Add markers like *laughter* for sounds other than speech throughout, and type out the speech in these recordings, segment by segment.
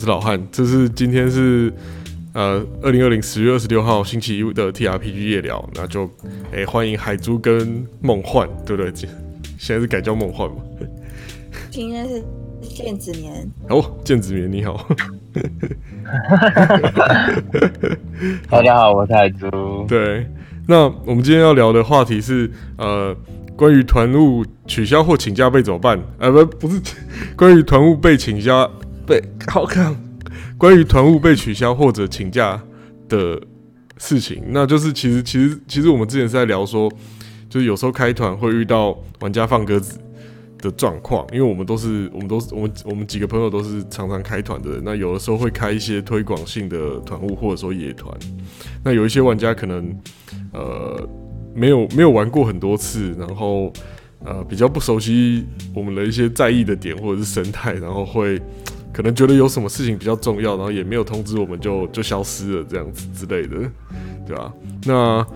是老汉，这是今天是呃二零二零十月二十六号星期一的 T R P G 夜聊，那就诶、欢迎海珠跟梦幻，对不对？*laughs* 现在是改叫梦幻嘛？*laughs* 今天是电子年，哦，剑子年你好，*laughs* 大家好，我是海珠。对，那我们今天要聊的话题是呃关于团务取消或请假被怎么办？呃不不是关于团务被请假被好看，关于团务被取消或者请假的事情，那就是其实其实其实我们之前是在聊说，就是有时候开团会遇到玩家放鸽子的状况，因为我们都是我们都是我们我们几个朋友都是常常开团的人，那有的时候会开一些推广性的团务或者说野团，那有一些玩家可能呃没有没有玩过很多次，然后呃比较不熟悉我们的一些在意的点或者是生态，然后会可能觉得有什么事情比较重要，然后也没有通知我们就就消失了这样子之类的，对吧、那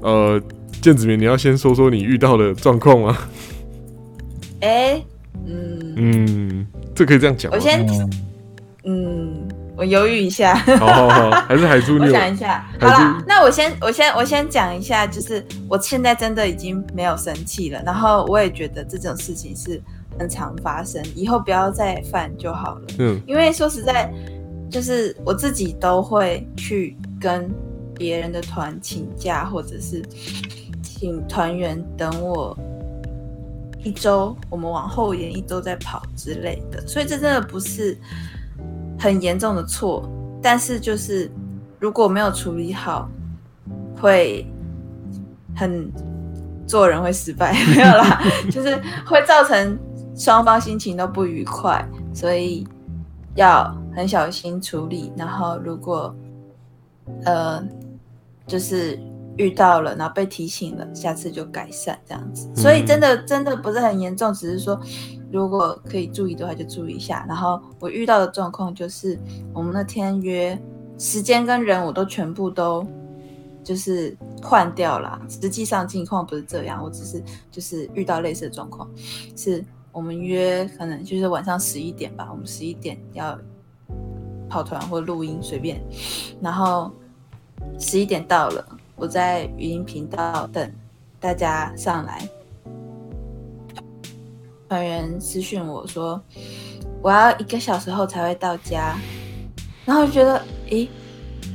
呃建子明，你要先说说你遇到的状况吗？哎、嗯，嗯，这可以这样讲我？先，嗯，嗯，我犹豫一下，好好好，*laughs* 还是海珠你我有想一下。好了，那我先，我先，我先讲一下，就是我现在真的已经没有生气了，然后我也觉得这种事情是很常发生，以后不要再犯就好了。嗯因为说实在，就是我自己都会去跟别人的团请假，或者是请团员等我一周，我们往后延一周再跑之类的。所以这真的不是很严重的错，但是就是如果没有处理好，会很做人会失败，*laughs* 没有啦，就是会造成双方心情都不愉快，所以要很小心处理。然后如果呃就是遇到了，然后被提醒了，下次就改善这样子。所以真的真的不是很严重，只是说如果可以注意的话就注意一下。然后我遇到的状况就是，我们那天约时间跟人我都全部都就是换掉了。实际上情况不是这样，我只是就是遇到类似的状况，是我们约可能就是晚上十一点吧，我们十一点要跑团或录音随便，然后十一点到了，我在语音频道等大家上来，团员私讯我说我要一个小时后才会到家，然后就觉得诶，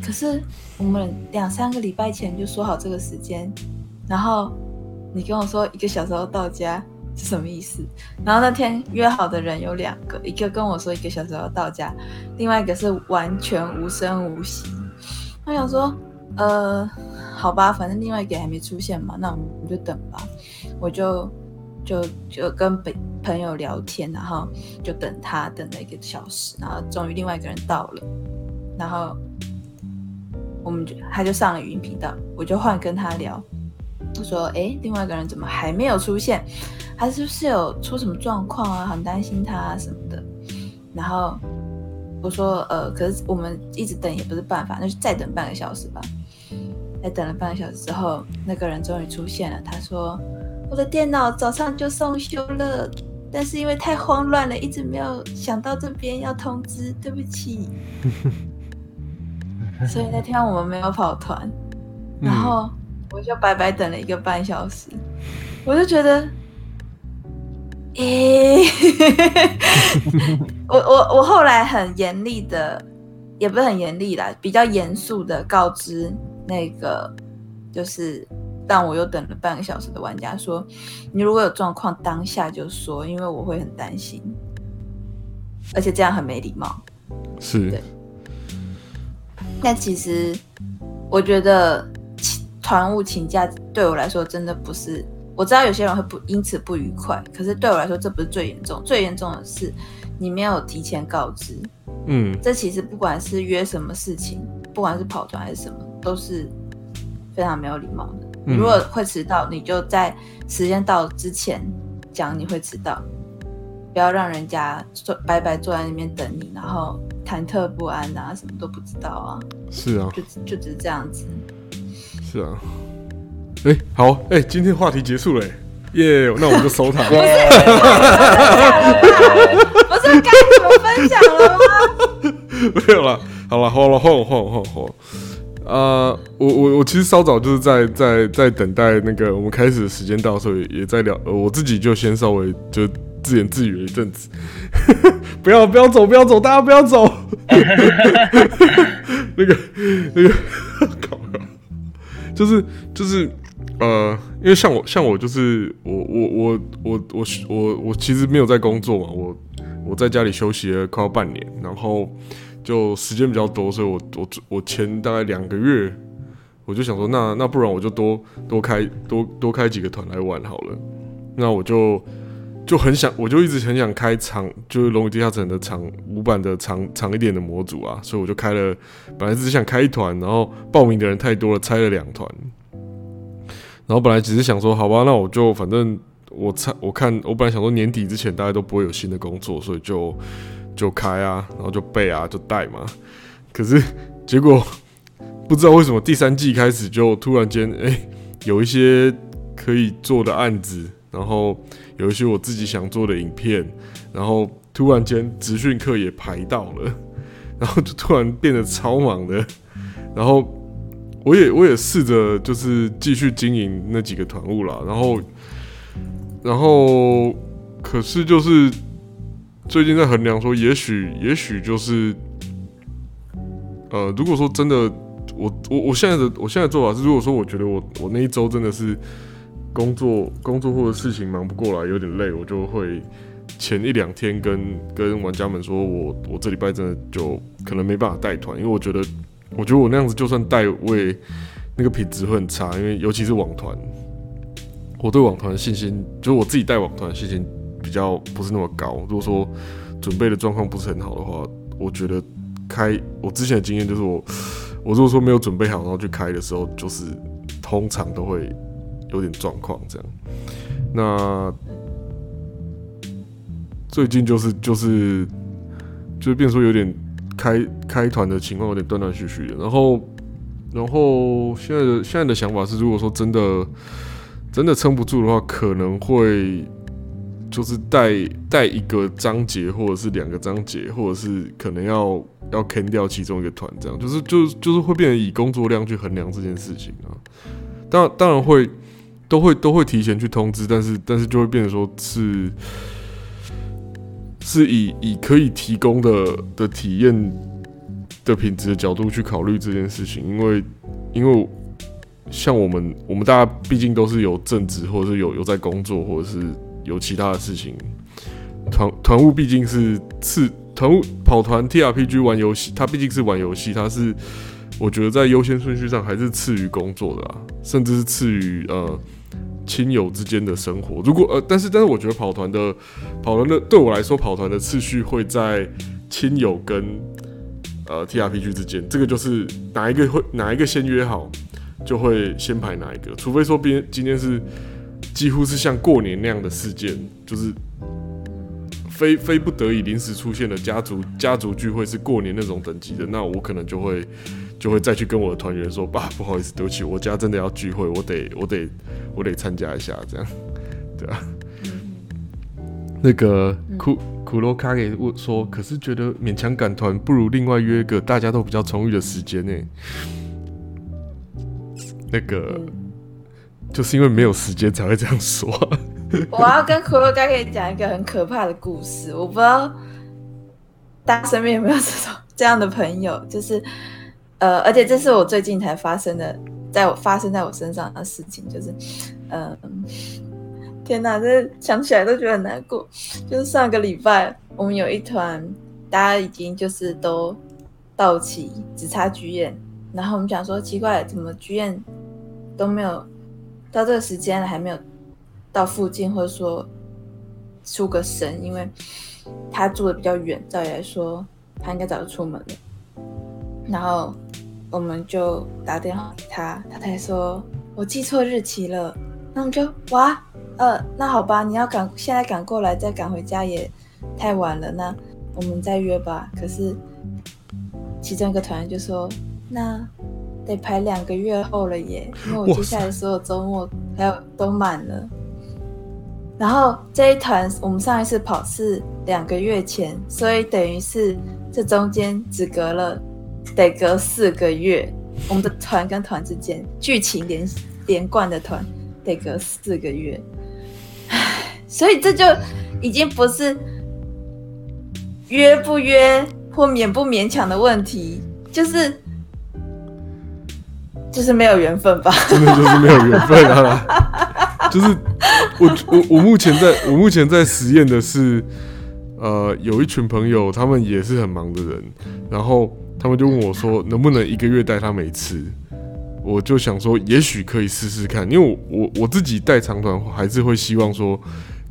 可是我们两三个礼拜前就说好这个时间，然后你跟我说一个小时后到家什么意思？然后那天约好的人有两个，一个跟我说一个小时后到家，另外一个是完全无声无息。我想说，呃，好吧，反正另外一个还没出现嘛，那我们就等吧。我就就就跟朋朋友聊天，然后就等他等了一个小时，然后终于另外一个人到了，然后我们就他就上了语音频道，我就换跟他聊。我说：“哎，另外一个人怎么还没有出现？他是不是有出什么状况啊？很担心他啊什么的。”然后我说：“呃，可是我们一直等也不是办法，那就再等半个小时吧。”再等了半个小时之后，那个人终于出现了。他说：“我的电脑早上就送修了，但是因为太慌乱了，一直没有想到这边要通知，对不起。*laughs* ”所以那天我们没有跑团，然后我就白白等了一个半小时，我就觉得，诶、*laughs* 我我我后来很严厉的，也不是很严厉啦，比较严肃的告知那个就是让我又等了半个小时的玩家说，你如果有状况当下就说，因为我会很担心，而且这样很没礼貌。是对但其实我觉得请团务请假对我来说真的不是，我知道有些人会不因此不愉快，可是对我来说这不是最严重，最严重的是你没有提前告知。嗯这其实不管是约什么事情，不管是跑团还是什么，都是非常没有礼貌的。如果会迟到，你就在时间到之前讲你会迟到，不要让人家坐白白坐在那边等你，然后忐忑不安啊，什么都不知道啊，是啊就就只是这样子。是啊，哎、好哎、今天话题结束了、欸耶那我们就收它。耶 *laughs* 不是该怎么分享了吗？没有了，好了，好了，换我，换我，换我，换我。啊，我我我其实稍早就是在在在等待那个我们开始的时间到的时候，也也在聊，呃，我自己就先稍微就自言自语了一阵子，不要不要走，不要走，大家不要走。那个那个，就是就是呃，因为像我像我就是我我我我我我我其实没有在工作嘛，我我在家里休息了快要半年，然后。就时间比较多，所以我我我前大概两个月，我就想说，那那不然我就多多开多多开几个团来玩好了。那我就就很想，我就一直很想开长，就是龙与地下城的长五版的长长一点的模组啊，所以我就开了，本来只是想开一团，然后报名的人太多了，拆了两团。然后本来只是想说，好吧，那我就反正我猜我看，我本来想说年底之前大家都不会有新的工作，所以就。就开啊，然后就背啊，就带嘛。可是结果不知道为什么第三季开始就突然间，哎，有一些可以做的案子，然后有一些我自己想做的影片，然后突然间直训课也排到了，*laughs* 然后就突然变得超忙的。然后我也我也试着就是继续经营那几个团务啦，然后然后可是就是。最近在衡量说，也许，也许就是，呃，如果说真的，我我我现在的我现在做法是，如果说我觉得我我那一周真的是工作工作或者事情忙不过来，有点累，我就会前一两天跟跟玩家们说，我我这礼拜真的就可能没办法带团，因为我觉得我觉得我那样子就算带，位那个品质会很差，因为尤其是网团，我对网团的信心，就是我自己带网团信心。比较不是那么高。如果说准备的状况不是很好的话，我觉得开我之前的经验就是我我如果说没有准备好，然后去开的时候，就是通常都会有点状况这样。那最近就是就是就是变说有点开开团的情况有点断断续续的。然后然后现在的现在的想法是，如果说真的真的撑不住的话，可能会。就是带带一个章节，或者是两个章节，或者是可能要要坑掉其中一个团，这样就是就就是会变成以工作量去衡量这件事情啊。当当然会都会都会提前去通知，但是但是就会变成说是是以以可以提供的的体验的品质的角度去考虑这件事情，因为因为像我们我们大家毕竟都是有正职，或者是有有在工作，或者是。有其他的事情，团团务毕竟是次团务跑团 T R P G 玩游戏，它毕竟是玩游戏，它是我觉得在优先顺序上还是次于工作的啊，甚至是次于呃亲友之间的生活。如果呃，但是但是我觉得跑团的跑团的对我来说，跑团的次序会在亲友跟呃 T R P G 之间，这个就是哪一个会哪一个先约好，就会先排哪一个，除非说边今天是。几乎是像过年那样的事件，就是非非不得已临时出现的家族家族聚会，是过年那种等级的，那我可能就会就会再去跟我的团员说，爸，不好意思，对不起，我家真的要聚会，我得我得我得参加一下，这样，*laughs* 对啊。那个苦苦罗卡给我说，可是觉得勉强赶团，不如另外约个大家都比较充裕的时间呢。那个。就是因为没有时间才会这样说。*laughs* 我要跟骷髅哥给你讲一个很可怕的故事，我不知道大家身边有没有这种这样的朋友，就是呃，而且这是我最近才发生的，在我发生在我身上的事情，就是嗯，天哪，这想起来都觉得很难过。就是上个礼拜，我们有一团，大家已经就是都到齐，只差剧院，然后我们想说奇怪，怎么剧院都没有。到这个时间了还没有到附近，或者说出个神，因为他住的比较远，照理来说他应该早就出门了。然后我们就打电话给他，他才说我记错日期了。那我们就哇，呃，那好吧，你要赶现在赶过来，再赶回家也太晚了。那我们再约吧。可是其中一个团员就说那。得排两个月后了耶，因为我接下来所有周末还有都满了。然后这一团我们上一次跑是两个月前，所以等于是这中间只隔了得隔四个月，我们的团跟团之间剧情连连贯的团得隔四个月，所以这就已经不是约不约或勉不勉强的问题，就是就是没有缘分吧。真的就是没有缘分啊！就是我我我目前在我目前在实验的是，呃，有一群朋友，他们也是很忙的人，然后他们就问我说，能不能一个月带他们一次？我就想说，也许可以试试看，因为我我自己带长团还是会希望说，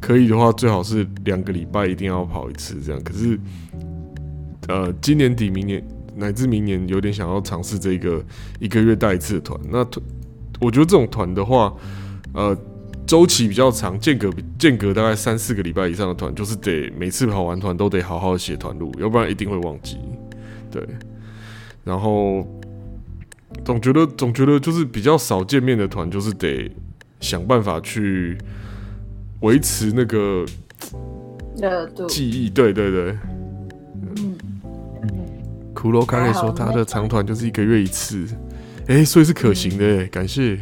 可以的话最好是两个礼拜一定要跑一次这样。可是，呃，今年底、明年乃至明年有点想要尝试这个一个月带一次的团。那团，我觉得这种团的话，呃，周期比较长，间隔间隔大概三四个礼拜以上的团，就是得每次跑完团都得好好写团路，要不然一定会忘记。对，然后总觉得总觉得就是比较少见面的团，就是得想办法去维持那个热度，记忆。对对对，嗯，骷髅刚才说他的长团就是一个月一次，哎、所以是可行的耶，感谢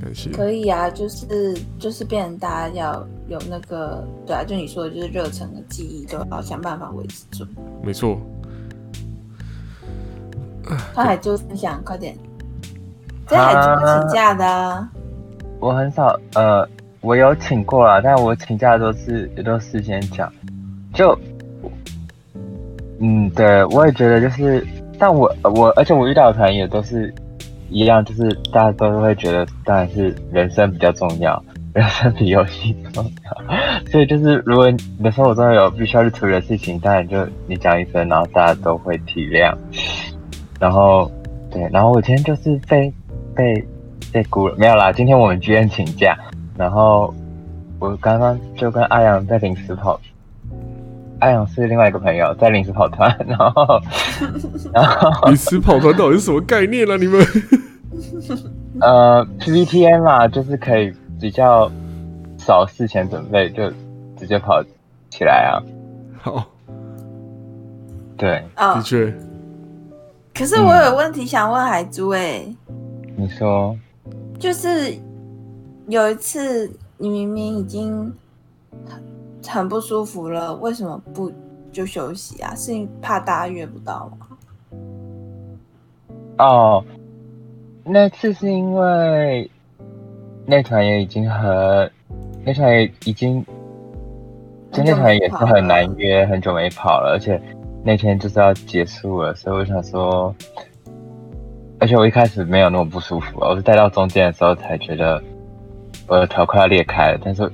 感谢。可以啊，就是就是变成大家要有那个，对啊，就你说的，就是热忱的记忆，都要想办法维持住。没错，他还就分享，快点，这还怎么请假的？啊？我很少，呃，我有请过啊，但我请假都是也都事先讲，就，嗯，对，我也觉得就是，但我我而且我遇到的团也都是一样，就是大家都会觉得，当然是人生比较重要，*laughs* 人生比游戏重要，*laughs* 所以就是如果你的生活中有必须要去处理的事情，当然就你讲一声，然后大家都会体谅，然后对，然后我今天就是被被被鼓了，没有啦，今天我们居然请假，然后我刚刚就跟阿阳在临时跑，阿阳是另外一个朋友在临时跑团，然后 *laughs* 然后临时跑团到底是什么概念啊？你们呃 PPTN 嘛，就是可以比较少事前准备就直接跑起来啊，好，对，哦。的，确，可是我有问题想问海珠，哎，你说就是有一次你明明已经很很不舒服了，为什么不就休息啊？是怕大家约不到吗？哦，那次是因为那团也已经很，那团也已经，就那团也是很难约，很久没跑了，而且那天就是要结束了，所以我想说，而且我一开始没有那么不舒服，我是带到中间的时候才觉得我的头快要裂开了，但是，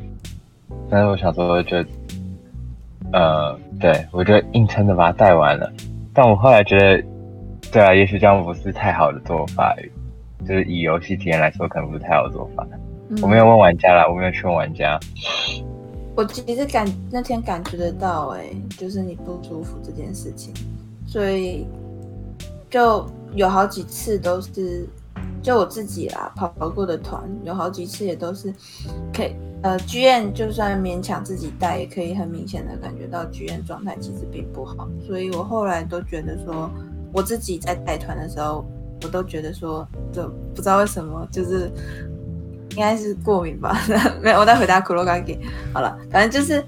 但是我想说就，呃，对我就硬撑着把它带完了，但我后来觉得。对啊，也许这样不是太好的做法，就是以游戏体验来说，可能不是太好的做法。嗯我没有问玩家啦，我没有去问玩家。我其实感那天感觉得到、哎，就是你不舒服这件事情，所以就有好几次都是，就我自己啦跑过的团，有好几次也都是可以，呃，剧院就算勉强自己带，也可以很明显的感觉到剧院状态其实并不好，所以我后来都觉得说，我自己在带团的时候，我都觉得说，就不知道为什么，就是应该是过敏吧，*laughs* 没有，我再回答苦洛嘎给。好了，反正就是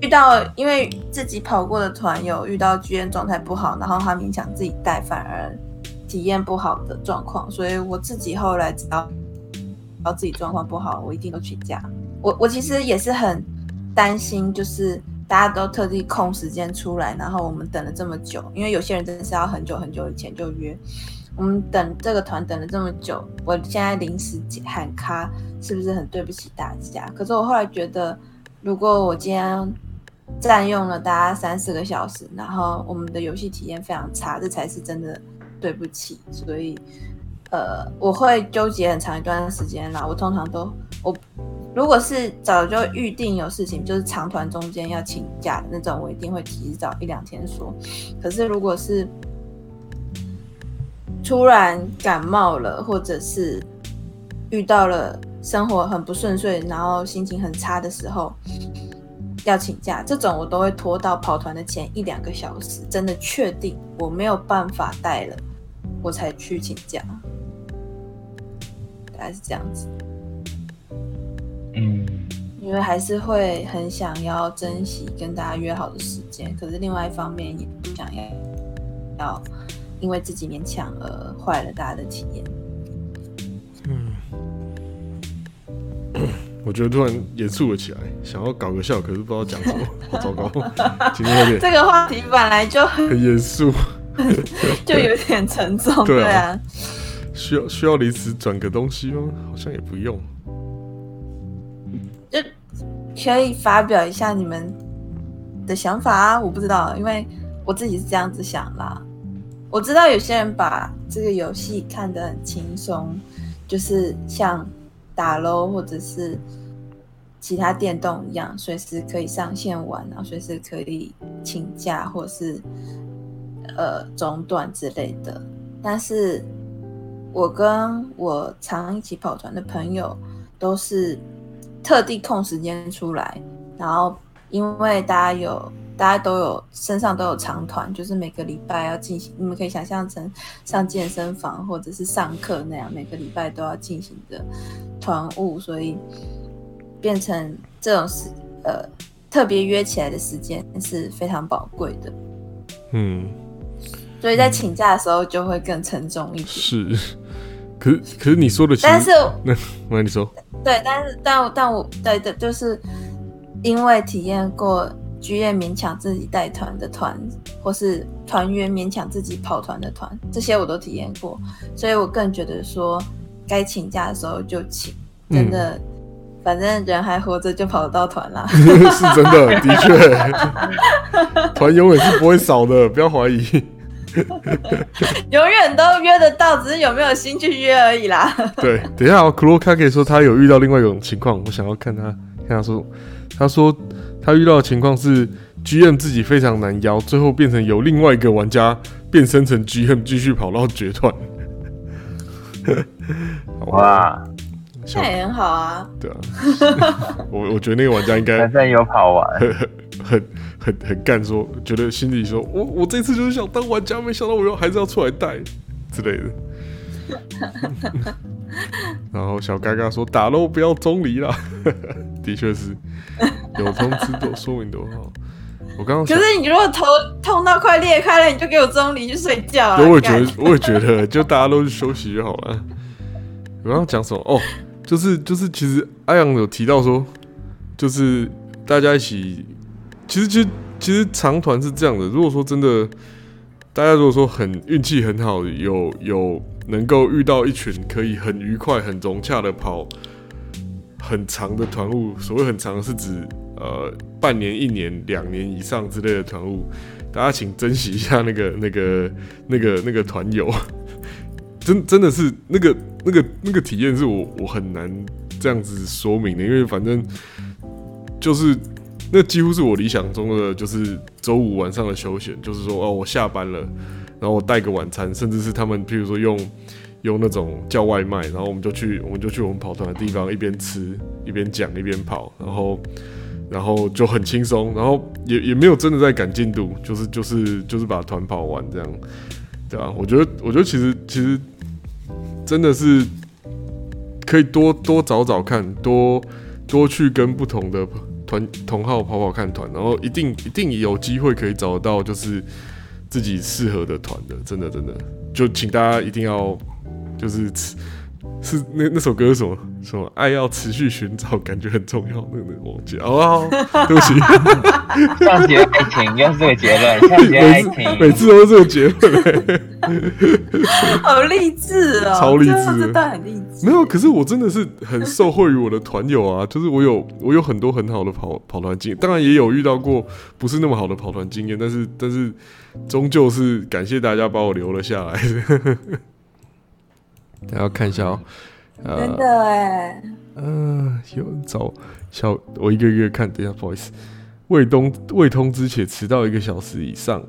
遇到，因为自己跑过的团友遇到剧院状态不好，然后他勉强自己带，反而体验不好的状况，所以我自己后来只要只要自己状况不好，我一定都请假。我我其实也是很担心，就是大家都特地空时间出来，然后我们等了这么久，因为有些人真的是要很久很久以前就约。我们等这个团等了这么久，我现在临时喊卡，是不是很对不起大家？可是我后来觉得，如果我今天占用了大家三四个小时，然后我们的游戏体验非常差，这才是真的对不起。所以，呃，我会纠结很长一段时间啦。我通常都我如果是早就预定有事情，就是长团中间要请假的那种，我一定会提早一两天说。可是如果是突然感冒了，或者是遇到了生活很不顺遂，然后心情很差的时候，要请假，这种我都会拖到跑团的前一两个小时，真的确定我没有办法带了，我才去请假。大概是这样子，嗯，因为还是会很想要珍惜跟大家约好的时间，可是另外一方面也不想要要因为自己勉强而坏了大家的体验。嗯我觉得突然严肃了起来，想要搞个笑，可是不知道讲什么，*laughs* 好糟糕。今天有点这个话题本来就很严肃，*laughs* 就有点沉重，对啊。需要需要临时转个东西吗？好像也不用。就可以发表一下你们的想法啊，我不知道，因为我自己是这样子想啦。我知道有些人把这个游戏看得很轻松，就是像打 LO 或者是其他电动一样，随时可以上线玩，然后随时可以请假或是呃中断之类的。但是我跟我常一起跑团的朋友都是特地空时间出来，然后因为大家有大家都有身上都有长团，就是每个礼拜要进行，你们可以想象成上健身房或者是上课那样，每个礼拜都要进行的团务，所以变成这种时呃特别约起来的时间是非常宝贵的，嗯，所以在请假的时候就会更沉重一点。是。可是可是你说的，但是那那你说，对，但是但我但我对的，就是因为体验过剧院勉强自己带团的团，或是团员勉强自己跑团的团，这些我都体验过，所以我更觉得说，该请假的时候就请，真的，反正人还活着就跑得到团啦。*laughs* 是真的，的确，*laughs* 团永远是不会少的，不要怀疑。*laughs* 永远都约得到，只是有没有心去约而已啦。对，等一下、哦，克罗卡可以说他有遇到另外一种情况，我想要看他，看他说，他说他遇到的情况是 GM 自己非常难邀，最后变成由另外一个玩家变身成 GM 继续跑到决团。*laughs* 哇，小那也很好啊。对啊，*laughs* 我我觉得那个玩家应该反正有跑完，很很很很干，说觉得心里说，我我这次就是想当玩家，没想到我又还是要出来带之类的。*laughs* 然后小嘎嘎说打喽，不要中离啦。的确是有通知多说明多好。我刚刚想，可是你如果头痛到快裂开了，你就给我中离去睡觉啊！对我也觉得，我也觉得，就大家都去休息就好了。我刚刚讲什么？哦，就是就是，其实阿阳有提到说，就是大家一起，其实其实其实长团是这样的。如果说真的，大家如果说很运气很好，有有能够遇到一群可以很愉快、很融洽的跑很长的团务，所谓很长是指呃半年、一年、两年以上之类的团务，大家请珍惜一下那个 *laughs* 那个那个那个团友，*laughs* 真真的是那个那个那个体验是我我很难这样子说明的，因为反正就是那几乎是我理想中的，就是周五晚上的休闲，就是说哦我下班了，然后我带个晚餐，甚至是他们譬如说用。用那种叫外卖，然后我们就去，我们就去我们跑团的地方，一边吃一边讲一边跑，然后然后就很轻松，然后也也没有真的在赶进度，就是就是就是把团跑完这样，对啊，我觉得我觉得其实其实真的是可以多多找找看，多多去跟不同的团同号跑跑看团，然后一定一定有机会可以找到就是自己适合的团的，真的真的，就请大家一定要就是持是那那首歌是什么什么爱要持续寻找，感觉很重要，那个那个忘记了哦，对不起，*laughs* 像极了爱情，又是这个结论，像极了爱每次情，每次都是这个结论、*laughs* 好励志哦，超励志的这这段很励志。没有，可是我真的是很受惠于我的团友啊，就是我有我有很多很好的跑跑团经验，当然也有遇到过不是那么好的跑团经验，但是但是终究是感谢大家把我留了下来。大家要看一下哦，真呃，的哎，嗯、有人找小，我一个一个看，等一下，不好意思，未通未通知且迟到一个小时以上，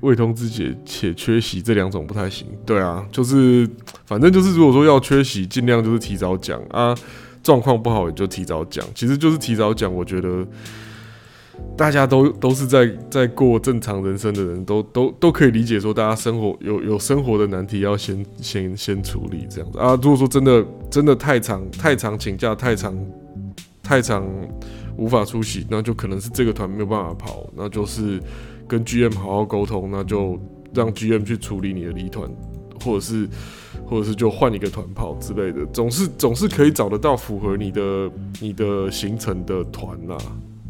未通知且且缺席这两种不太行。对啊，就是反正就是如果说要缺席，尽量就是提早讲啊，状况不好也就提早讲，其实就是提早讲，我觉得大家都都是在在过正常人生的人，都都都可以理解说，大家生活有有生活的难题要先先先处理这样子啊。如果说真的真的太长太长请假太长太长无法出席，那就可能是这个团没有办法跑，那就是跟 GM 好好沟通，那就让 GM 去处理你的离团，或者是或者是就换一个团跑之类的，总是总是可以找得到符合你的你的行程的团啦。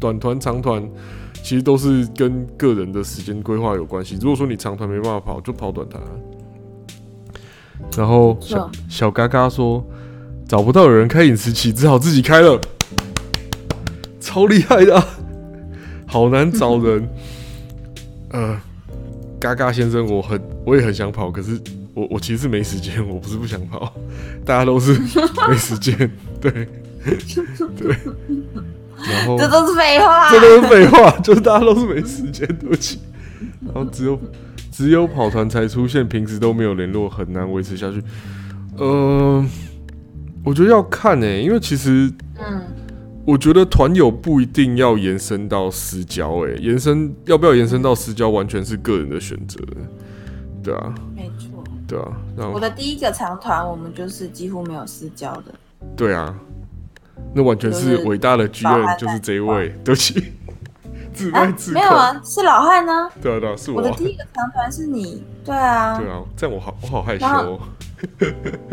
短团、长团其实都是跟个人的时间规划有关系。如果说你长团没办法跑，就跑短团。然后小小嘎嘎说找不到有人开饮食期，只好自己开了，超厉害的，好难找人。*laughs* 呃，嘎嘎先生，我很我也很想跑，可是我我其实没时间，我不是不想跑，大家都是没时间，对 *laughs* 对。然后这都是废话，这都是废话，就是大家都是没时间，对不起。*laughs* 然后只有只有跑团才出现，平时都没有联络，很难维持下去。呃，我觉得要看呢，因为其实，嗯，我觉得团友不一定要延伸到私交，哎，延伸要不要延伸到私交，完全是个人的选择，对啊，没错，对啊。我的第一个长团，我们就是几乎没有私交的，对啊。那完全是伟大的剧院，就是这一位，*laughs* 对不起，自卖自没有啊，是老汉呢。*laughs* 对啊，对啊，是我。我的第一个长团是你，对啊，对啊，这样我好，我好害羞。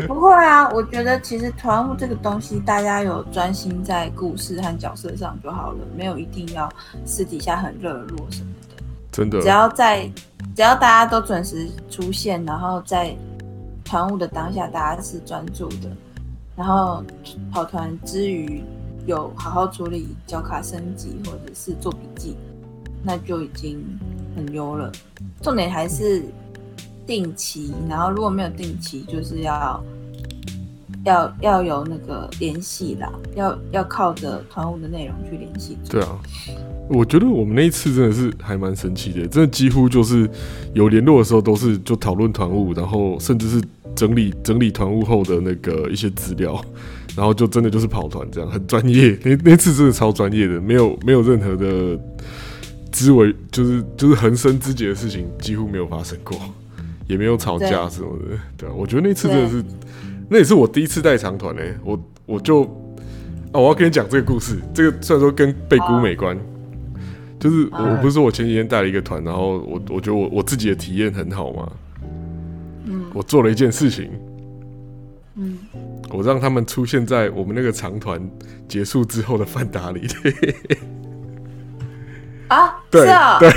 不会啊，我觉得其实团务这个东西，大家有专心在故事和角色上就好了，没有一定要私底下很热络什么的。*laughs* 真的，只要在，只要大家都准时出现，然后在团务的当下，大家是专注的。然后跑团之余有好好处理脚卡升级或者是做笔记，那就已经很优了。重点还是定期，然后如果没有定期，就是要要要有那个联系啦，要要靠着团务的内容去联系。对啊，我觉得我们那一次真的是还蛮神奇的，真的几乎就是有联络的时候都是就讨论团务，然后甚至是。整理整理团务后的那个一些资料，然后就真的就是跑团这样，很专业。那那次真的超专业的，没有没有任何的知为，就是就是横生枝节的事情几乎没有发生过，也没有吵架什么的。对啊，我觉得那次真的是，那也是我第一次带长团诶。我我就啊，我要跟你讲这个故事。这个虽然说跟背骨没关，就是我我不是说我前几天带了一个团，然后我我觉得我我自己的体验很好嘛。我做了一件事情，嗯，我让他们出现在我们那个长团结束之后的饭达里。啊，对啊对，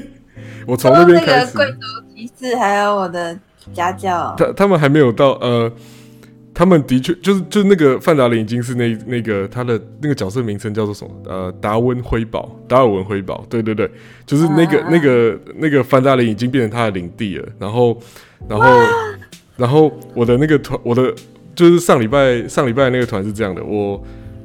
*laughs* 我从那边开始。贵族骑士还有我的家教，他他们还没有到呃，他们的确就是就是那个范达林已经是那那个他的那个角色名称叫做什么？呃，达温辉宝，达尔文辉宝，对对对，就是那个那个那个范达林已经变成他的领地了，然后。然后，然后我的那个团，我的就是上礼拜上礼拜那个团是这样的，我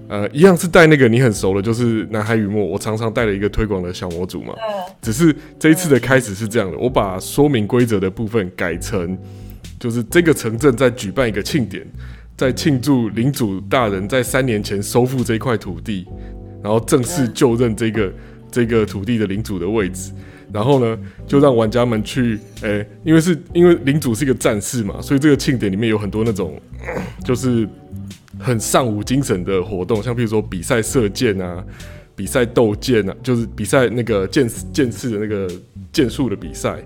呃一样是带那个你很熟的，就是南海雨墨，我常常带了一个推广的小模组嘛。只是这一次的开始是这样的，我把说明规则的部分改成，就是这个城镇在举办一个庆典，在庆祝领主大人在三年前收复这块土地，然后正式就任这个这个土地的领主的位置。然后呢，就让玩家们去，诶，因为是因为领主是一个战士嘛，所以这个庆典里面有很多那种，*clears throat* 就是很尚武精神的活动，像比如说比赛射箭啊，比赛斗剑啊，就是比赛那个剑剑士的那个剑术的比赛，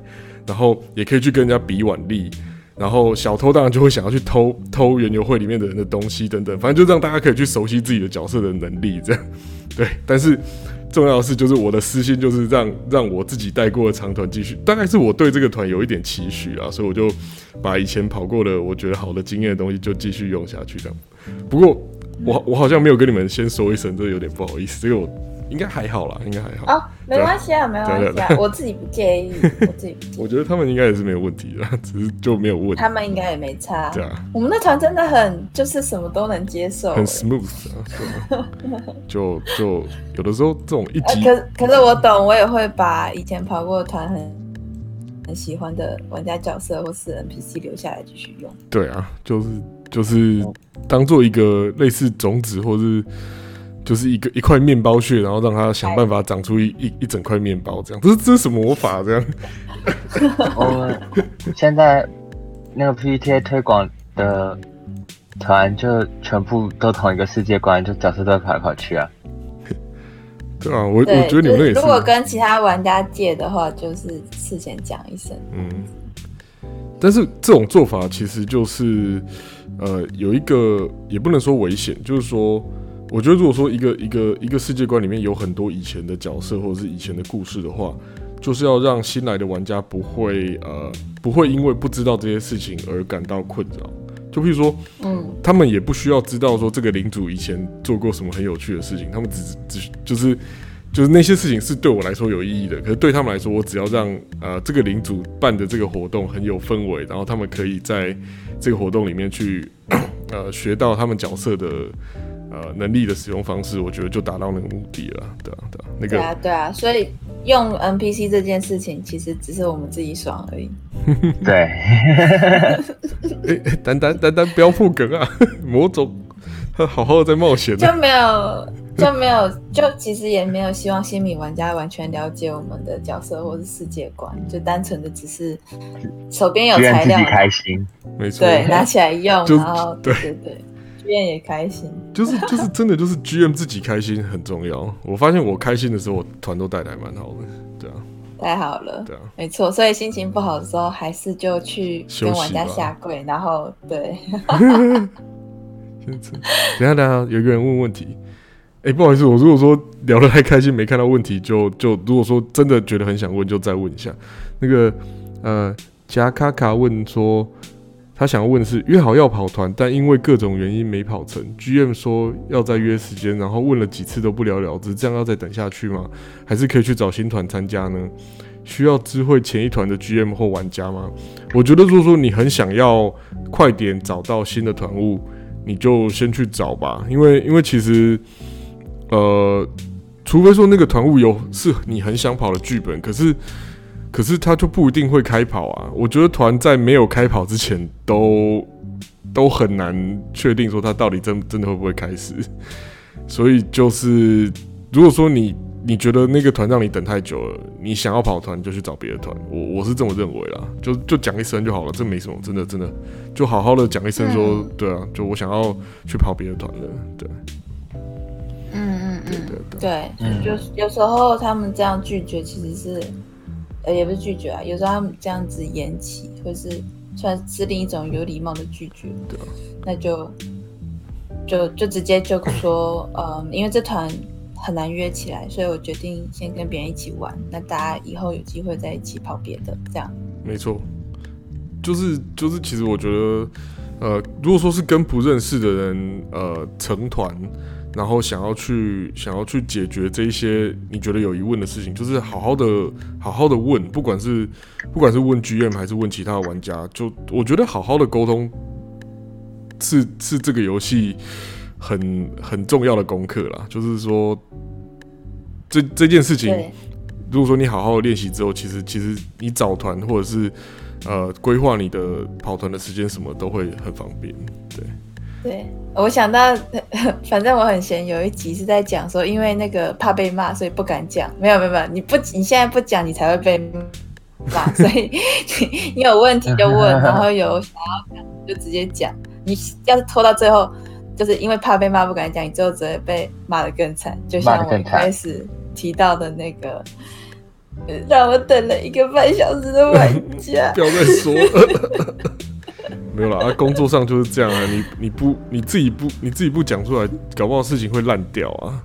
然后也可以去跟人家比腕力，然后小偷当然就会想要去偷偷园游会里面的人的东西等等，反正就让大家可以去熟悉自己的角色的能力，这样，*laughs* 对，但是。重要的是，就是我的私心就是让让我自己带过的长团继续，大概是我对这个团有一点期许啊，所以我就把以前跑过的我觉得好的经验的东西就继续用下去这样。不过我我好像没有跟你们先说一声，这有点不好意思，这个我。应该还好啦，应该还好。哦，没关系啊，没关系啊，我自己不介意，*laughs* 我自己。我觉得他们应该也是没有问题的，只是就没有问。他们应该也没差。对啊。我们那团真的很，就是什么都能接受，很 smooth 啊。*laughs* 就就有的时候这种一集，可可是我懂，我也会把以前跑过的团很很喜欢的玩家角色或是 NPC 留下来继续用。对啊，就是就是当做一个类似种子或是。就是一个一块面包屑，然后让它想办法长出一一一整块面包，这样，这是这是什么魔法？这样，*laughs* 我们现在那个 PPTA 推广的团就全部都同一个世界观，就角色都跑来跑去啊。*laughs* 对啊，我我，觉得你们那也是如，果跟其他玩家借的话，就是事先讲一声。嗯，但是这种做法其实就是，呃，有一个也不能说危险，就是说，我觉得如果说一个一个一个世界观里面有很多以前的角色或者是以前的故事的话，就是要让新来的玩家不会呃不会因为不知道这些事情而感到困扰。就譬如说，嗯，他们也不需要知道说这个领主以前做过什么很有趣的事情，他们只只就是就是那些事情是对我来说有意义的，可是对他们来说，我只要让呃这个领主办的这个活动很有氛围，然后他们可以在这个活动里面去 *coughs* 呃学到他们角色的呃能力的使用方式，我觉得就达到那个目的了，对啊对啊，那个对啊，对啊，所以用 NPC 这件事情，其实只是我们自己爽而已。*laughs* *laughs* 对，哎哎丹丹丹丹不要破梗啊，*laughs* 魔种他好好的在冒险呢就，没有就没有就其实也没有希望新米玩家完全了解我们的角色或是世界观，就单纯的只是手边有材料自己，开心。没错，对，拿起来用，然后对对对也开心。就是就是真的就是 GM 自己开心很重要。我发现我开心的时候，我团都带的还蛮好的，对啊，太好了，对啊，没错。所以心情不好的时候，还是就去跟玩家下跪，然后对，*laughs* 等一下等一下，有一个人问问题，哎、不好意思，我如果说聊得太开心没看到问题，就就如果说真的觉得很想问，就再问一下。那个呃，贾卡卡问说。他想要问的是，约好要跑团，但因为各种原因没跑成。GM 说要再约时间，然后问了几次都不了了之，这样要再等下去吗？还是可以去找新团参加呢？需要知会前一团的 GM 或玩家吗？我觉得，如果说你很想要快点找到新的团务，你就先去找吧，因为因为其实，呃，除非说那个团务有是你很想跑的剧本，可是可是他就不一定会开跑啊。我觉得团在没有开跑之前都都很难确定说他到底真真的会不会开始，所以就是如果说你你觉得那个团让你等太久了，你想要跑团就去找别的团，我我是这么认为啦，就就讲一声就好了，这没什么，真的真的。就好好的讲一声说，嗯。对啊，就我想要去跑别的团了，对。嗯嗯对嗯，对对，对，嗯。就有时候他们这样拒绝，其实是，呃，也不是拒绝啊，有时候他们这样子延期，或是算是另一种有礼貌的拒绝，对啊那就就就直接就说，嗯，因为这团很难约起来，所以我决定先跟别人一起玩，那大家以后有机会再一起跑别的，这样，没错，就是就是，其实我觉得，呃，如果说是跟不认识的人呃成团，然后想要去想要去解决这一些你觉得有疑问的事情，就是好好的好好的问，不管是不管是问 GM 还是问其他的玩家，就我觉得好好的沟通是是这个游戏很很重要的功课啦，就是说这这件事情。如果说你好好的练习之后，其实其实你找团或者是呃规划你的跑团的时间什么都会很方便。对，对，我想到，*laughs* 反正我很闲，有一集是在讲说，因为那个怕被骂，所以不敢讲。没有没有没有，你不你现在不讲，你才会被骂。*laughs* 所以你你有问题就问，然后有想要讲就直接讲。你要是拖到最后，就是因为怕被骂不敢讲，你最后只会被骂得更惨。就像我一开始提到的那个，呃让我等了一个半小时的玩家。*laughs* 不要再说。没有啦，啊，工作上就是这样啊，你你不你自己不你自己不讲出来，搞不好事情会烂掉啊。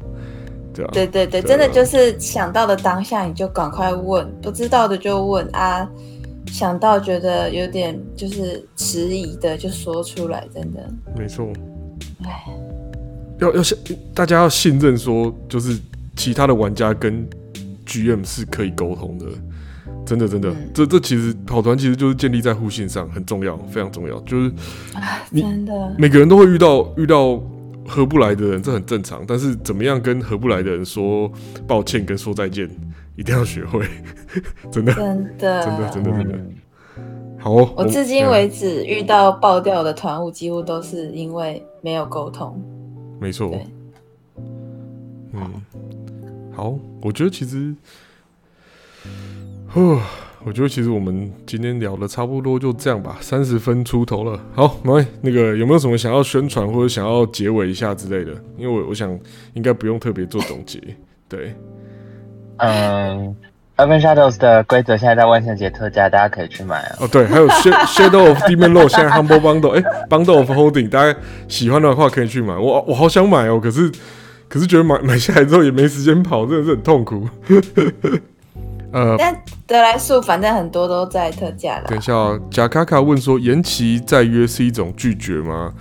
对啊，对对对，对真的就是想到的当下你就赶快问，不知道的就问啊，想到觉得有点就是迟疑的就说出来，真的，没错。唉，要要信大家要信任说，就是其他的玩家跟 GM 是可以沟通的。真的，真的，嗯这这其实跑团其实就是建立在互信上，很重要，非常重要。就是你真的，每个人都会遇到遇到合不来的人，这很正常。但是怎么样跟合不来的人说抱歉跟说再见，一定要学会。*laughs* 真的，真的，真的，真的，真的。嗯，好哦，我至今嗯为止遇到爆掉的团务，几乎都是因为没有沟通。没错。嗯，好，我觉得其实，呼，我觉得其实我们今天聊的差不多就这样吧，三十分出头了。好，马威，那个有没有什么想要宣传或者想要结尾一下之类的？因为我我想应该不用特别做总结。对，嗯，Urban Shadows 的规则现在在万圣节特价，大家可以去买哦。哦对，还有 *laughs* Shadow of Demon Lord 现在 Humble Bundle，哎，Bundle of Holding，大家喜欢的话可以去买。我我好想买哦，可是可是觉得买买下来之后也没时间跑，真的是很痛苦。呃，但德莱素反正很多都在特价了。等一下哦，贾卡卡问说，延期再约是一种拒绝吗？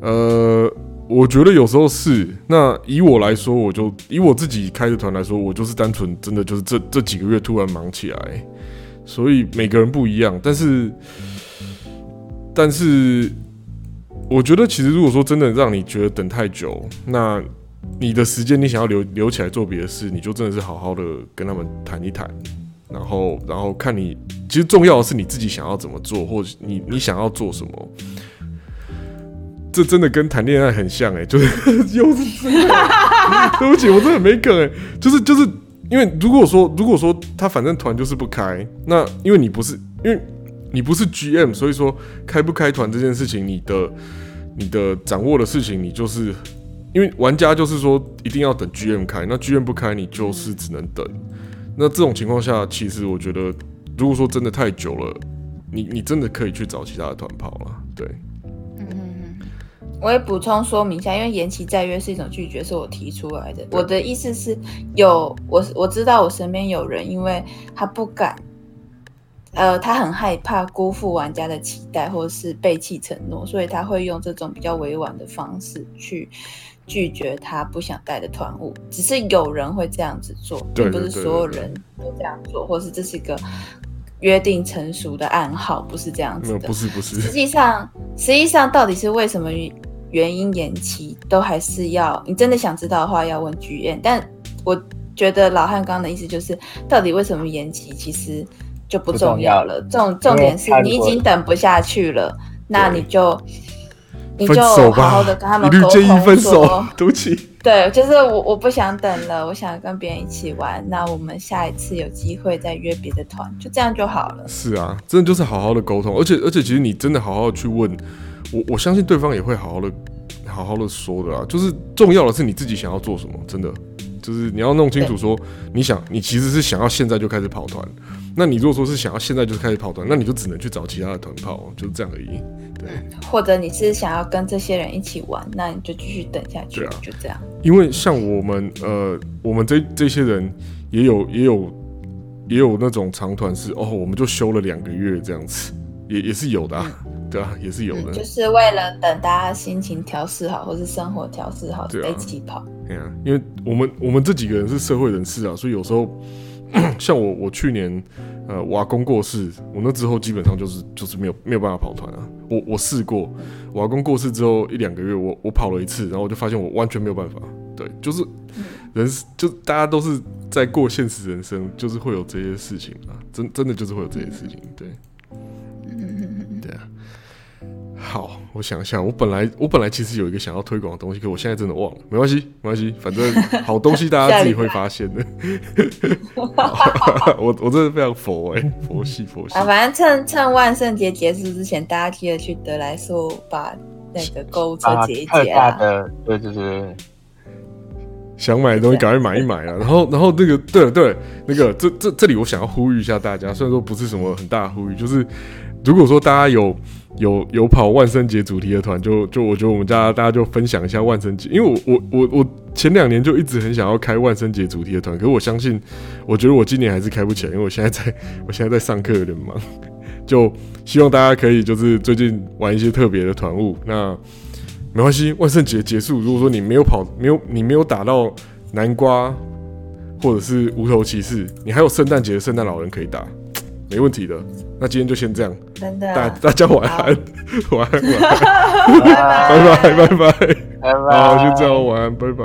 呃，我觉得有时候是。那以我来说，我就以我自己开的团来说，我就是单纯真的就是这这几个月突然忙起来，所以每个人不一样。但是，但是我觉得其实如果说真的让你觉得等太久，那你的时间你想要留留起来做别的事，你就真的是好好的跟他们谈一谈，然后然后看你其实重要的是你自己想要怎么做，或者你你想要做什么。这真的跟谈恋爱很像哎、*laughs* 就是又是这个，对不起，我真的没梗哎、就是就是因为如果说如果说他反正团就是不开，那因为你不是因为你不是 GM，所以说开不开团这件事情，你的你的掌握的事情，你就是因为玩家就是说一定要等 GM 开，那 GM 不开，你就是只能等。那这种情况下，其实我觉得，如果说真的太久了，你你真的可以去找其他的团跑了。对，嗯我也补充说明一下，因为延期再约是一种拒绝，是我提出来的。我的意思是有我我知道我身边有人，因为他不敢，呃，他很害怕辜负玩家的期待，或者是背弃承诺，所以他会用这种比较委婉的方式去拒绝他不想带的团务。只是有人会这样子做，对并不是所有人都这样做，或是这是一个约定成熟的暗号，不是这样，子的不。是不是实，际上，实际上到底是为什么原因延期，都还是要你真的想知道的话，要问剧院。但我觉得老汉刚刚的意思就是，到底为什么延期，其实就不重要了。重重点是你已经等不下去了，那你就你分就手吧，好好的跟他们沟建议通分手说。*laughs* 对不起。对，就是我我不想等了，我想跟别人一起玩。那我们下一次有机会再约别的团，就这样就好了。是啊，真的就是好好的沟通，而且而且其实你真的好好的去问，我我相信对方也会好好的好好的说的啊。就是重要的是你自己想要做什么，真的就是你要弄清楚说你想你其实是想要现在就开始跑团，那你如果说是想要现在就开始跑团，那你就只能去找其他的团跑，就是这样而已。对，或者你是想要跟这些人一起玩，那你就继续等下去，啊。就这样。因为像我们呃，我们这这些人也有也有也有那种长团是哦，我们就休了两个月这样子，也也是有的、啊，对啊，也是有的。嗯，就是为了等大家心情调试好，或是生活调试好，对啊一起跑。对啊，因为我们我们这几个人是社会人士啊，所以有时候 *clears throat* 像我我去年呃我阿公过世，我那之后基本上就是就是没有没有办法跑团啊。我我试过，我阿公过世之后一两个月，我我跑了一次，然后我就发现我完全没有办法。对，就是人就大家都是在过现实人生，就是会有这些事情啊，真真的就是会有这些事情。对，对啊。好，我想一下，我本来我本来其实有一个想要推广的东西，可我现在真的忘了，没关系，没关系，反正好东西大家 *laughs* 自己会发现的。*laughs* 我我真的非常佛哎、佛系佛系啊，，反正趁趁万圣节结束之前，大家记得去德莱素把那个购物车啊，结一特结啊。对对对，想买的东西赶快买一买啊！*laughs* 然后然后那个对了对了，那个这这这里我想要呼吁一下大家，虽然说不是什么很大的呼吁，就是如果说大家有有有跑万圣节主题的团，就就我觉得我们家大家就分享一下万圣节，因为我我我我前两年就一直很想要开万圣节主题的团，可是我相信，我觉得我今年还是开不起来，因为我现在在我现在在上课有点忙，就希望大家可以就是最近玩一些特别的团务，那没关系，万圣节结束，如果说你没有跑，没有你没有打到南瓜或者是无头骑士，你还有圣诞节的圣诞老人可以打，没问题的。那今天就先这样，真的。大大家 *laughs* 晚安，晚安，晚安，拜拜拜，拜。拜，拜。拜，好，就这样，晚安，拜拜。